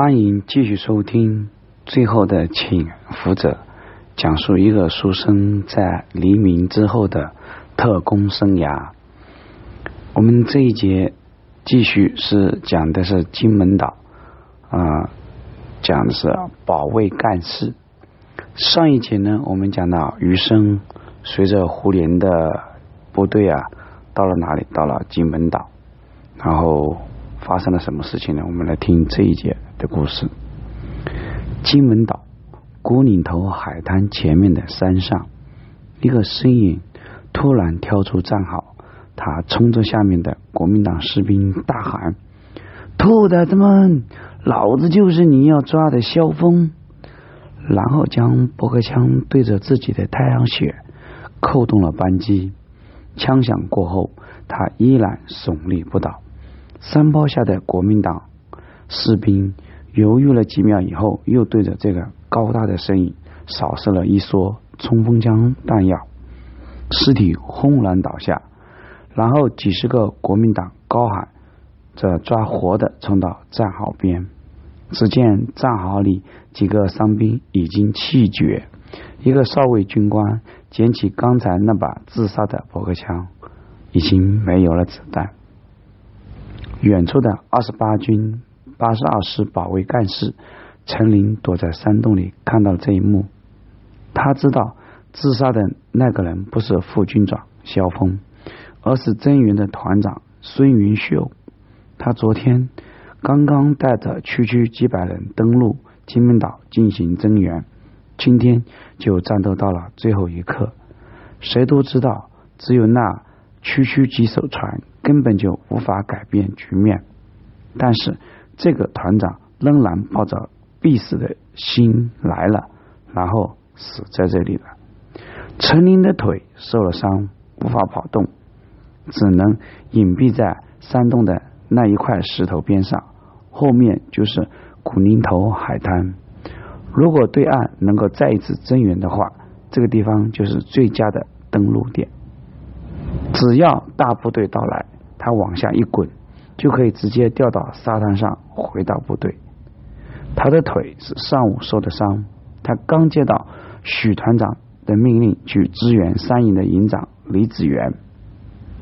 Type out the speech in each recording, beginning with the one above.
欢迎继续收听《最后的请福者》，讲述一个书生在黎明之后的特工生涯。我们这一节继续是讲的是金门岛啊，讲的是保卫干事。上一节呢，我们讲到余生随着胡琏的部队啊，到了哪里？到了金门岛，然后。发生了什么事情呢？我们来听这一节的故事。金门岛古岭头海滩前面的山上，一个身影突然跳出战壕，他冲着下面的国民党士兵大喊：“兔崽子们，老子就是你要抓的萧峰！”然后将驳壳枪对着自己的太阳穴，扣动了扳机。枪响过后，他依然耸立不倒。山坡下的国民党士兵犹豫了几秒以后，又对着这个高大的身影扫射了一梭冲锋枪弹药，尸体轰然倒下。然后几十个国民党高喊着抓活的冲到战壕边，只见战壕里几个伤兵已经气绝，一个少尉军官捡起刚才那把自杀的驳壳枪，已经没有了子弹。远处的二十八军八十二师保卫干事陈林躲在山洞里看到了这一幕。他知道自杀的那个人不是副军长萧峰，而是增援的团长孙云秀。他昨天刚刚带着区区几百人登陆金门岛进行增援，今天就战斗到了最后一刻。谁都知道，只有那区区几艘船。根本就无法改变局面，但是这个团长仍然抱着必死的心来了，然后死在这里了。陈林的腿受了伤，无法跑动，只能隐蔽在山洞的那一块石头边上，后面就是古林头海滩。如果对岸能够再一次增援的话，这个地方就是最佳的登陆点。只要大部队到来。他往下一滚，就可以直接掉到沙滩上，回到部队。他的腿是上午受的伤，他刚接到许团长的命令去支援三营的营长李子元，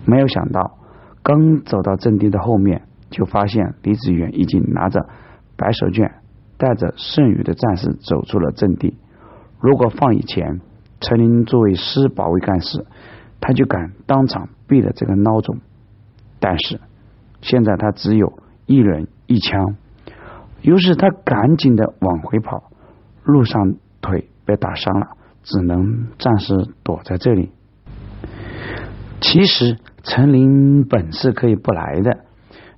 没有想到刚走到阵地的后面，就发现李子元已经拿着白手绢，带着剩余的战士走出了阵地。如果放以前，陈林作为师保卫干事，他就敢当场毙了这个孬种。但是现在他只有一人一枪，于是他赶紧的往回跑，路上腿被打伤了，只能暂时躲在这里。其实陈林本是可以不来的，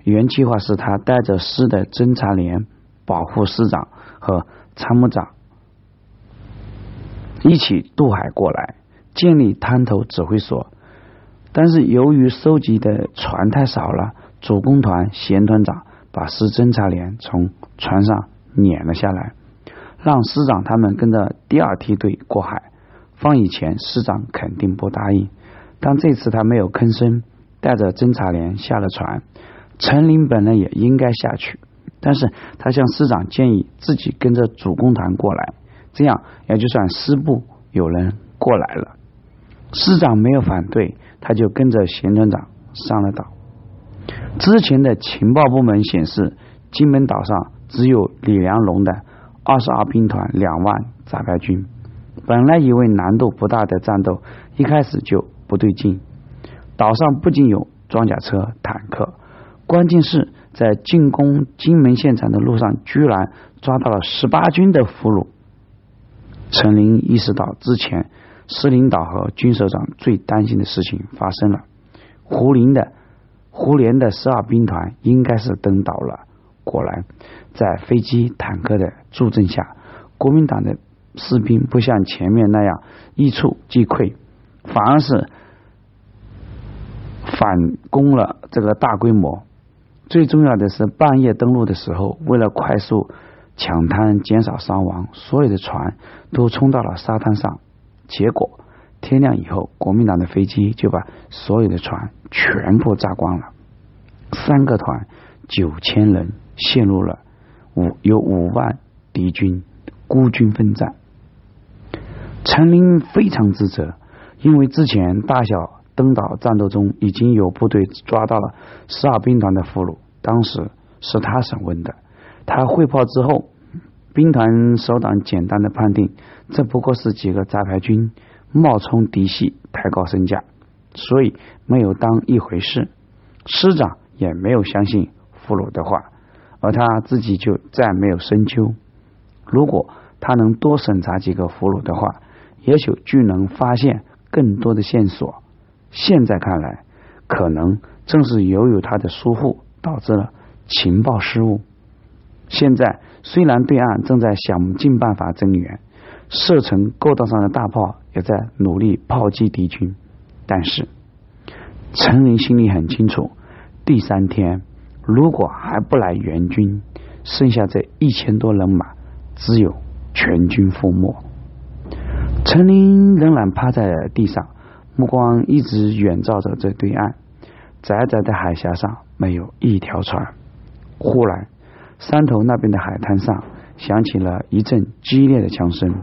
原计划是他带着师的侦察连、保护师长和参谋长一起渡海过来，建立滩头指挥所。但是由于收集的船太少了，主攻团贤团长把师侦察连从船上撵了下来，让师长他们跟着第二梯队过海。放以前师长肯定不答应，但这次他没有吭声，带着侦察连下了船。陈林本来也应该下去，但是他向师长建议自己跟着主攻团过来，这样也就算师部有人过来了。师长没有反对。他就跟着贤团长上了岛。之前的情报部门显示，金门岛上只有李良龙的二十二兵团两万杂牌军。本来以为难度不大的战斗，一开始就不对劲。岛上不仅有装甲车、坦克，关键是在进攻金门现场的路上，居然抓到了十八军的俘虏。陈林意识到之前。师领导和军首长最担心的事情发生了，胡林的胡琏的十二兵团应该是登岛了。果然，在飞机、坦克的助阵下，国民党的士兵不像前面那样一触即溃，反而是反攻了这个大规模。最重要的是，半夜登陆的时候，为了快速抢滩、减少伤亡，所有的船都冲到了沙滩上。结果天亮以后，国民党的飞机就把所有的船全部炸光了，三个团九千人陷入了五有五万敌军孤军奋战。陈琳非常自责，因为之前大小登岛战斗中已经有部队抓到了十二兵团的俘虏，当时是他审问的。他汇报之后，兵团首长简单的判定，这不过是几个杂牌军冒充嫡系抬高身价，所以没有当一回事。师长也没有相信俘虏的话，而他自己就再没有深究。如果他能多审查几个俘虏的话，也许就能发现更多的线索。现在看来，可能正是由于他的疏忽，导致了情报失误。现在虽然对岸正在想尽办法增援，射程构道上的大炮也在努力炮击敌军，但是陈林心里很清楚，第三天如果还不来援军，剩下这一千多人马，只有全军覆没。陈林仍然趴在地上，目光一直远照着这对岸，窄窄的海峡上没有一条船。忽然，山头那边的海滩上响起了一阵激烈的枪声。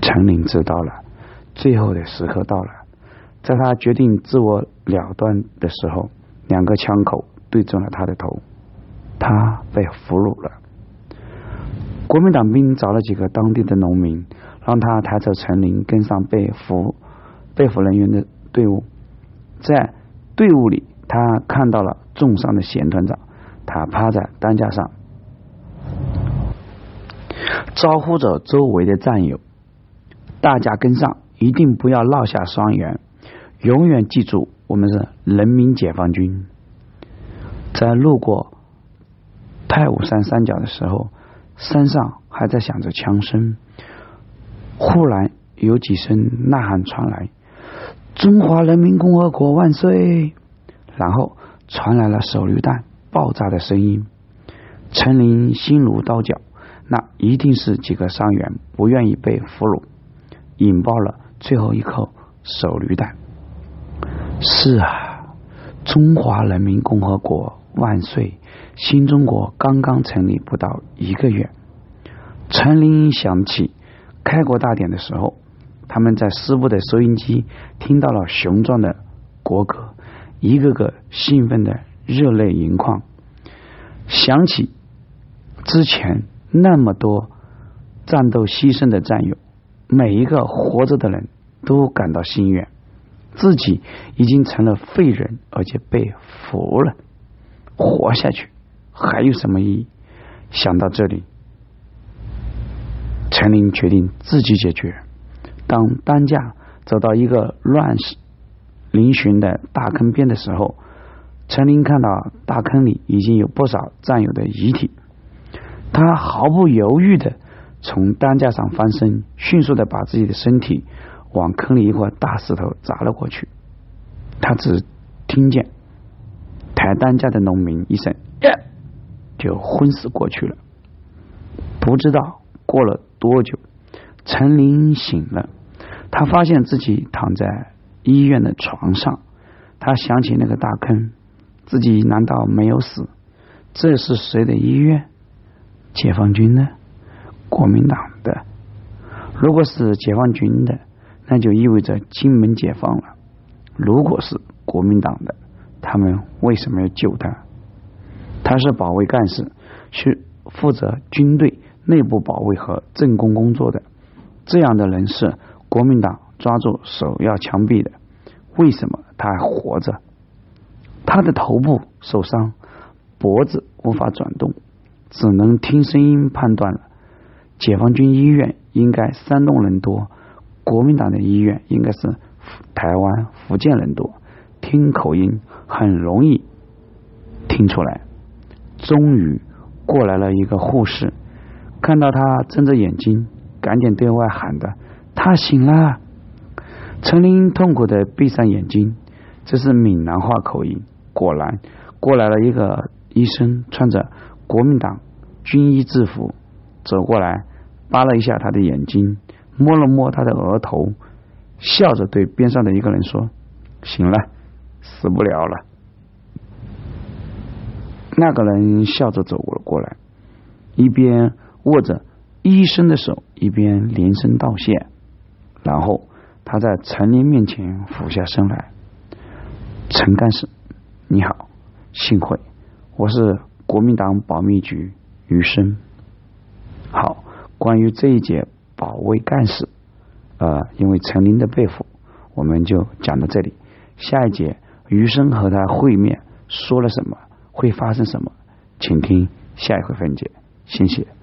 陈林知道了，最后的时刻到了。在他决定自我了断的时候，两个枪口对准了他的头，他被俘虏了。国民党兵找了几个当地的农民。让他抬着陈林跟上被俘被俘人员的队伍，在队伍里，他看到了重伤的贤团长，他趴在担架上，招呼着周围的战友，大家跟上，一定不要落下双元，永远记住我们是人民解放军。在路过太武山山脚的时候，山上还在响着枪声。忽然有几声呐喊传来：“中华人民共和国万岁！”然后传来了手榴弹爆炸的声音。陈林心如刀绞，那一定是几个伤员不愿意被俘虏，引爆了最后一颗手榴弹。是啊，中华人民共和国万岁！新中国刚刚成立不到一个月，陈林想起。开国大典的时候，他们在师部的收音机听到了雄壮的国歌，一个个兴奋的热泪盈眶。想起之前那么多战斗牺牲的战友，每一个活着的人都感到心愿，自己已经成了废人，而且被俘了，活下去还有什么意义？想到这里。陈林决定自己解决。当担架走到一个乱石嶙峋的大坑边的时候，陈林看到大坑里已经有不少战友的遗体。他毫不犹豫的从担架上翻身，迅速的把自己的身体往坑里一块大石头砸了过去。他只听见抬担架的农民一声“呀”，就昏死过去了。不知道过了。多久？陈林醒了，他发现自己躺在医院的床上。他想起那个大坑，自己难道没有死？这是谁的医院？解放军的？国民党的？如果是解放军的，那就意味着金门解放了。如果是国民党的，他们为什么要救他？他是保卫干事，是负责军队。内部保卫和政工工作的这样的人是国民党抓住首要枪毙的。为什么他还活着？他的头部受伤，脖子无法转动，只能听声音判断了。解放军医院应该山东人多，国民党的医院应该是台湾福建人多，听口音很容易听出来。终于过来了一个护士。看到他睁着眼睛，赶紧对外喊的：“他醒了！”陈林痛苦的闭上眼睛，这是闽南话口音。果然，过来了一个医生，穿着国民党军医制服，走过来，扒了一下他的眼睛，摸了摸他的额头，笑着对边上的一个人说：“醒了，死不了了。”那个人笑着走了过来。一边握着医生的手，一边连声道谢。然后他在陈林面前俯下身来：“陈干事，你好，幸会，我是国民党保密局余生。好，关于这一节保卫干事，呃，因为陈林的被俘，我们就讲到这里。下一节余生和他会面说了什么，会发生什么，请听下一回分解。谢谢。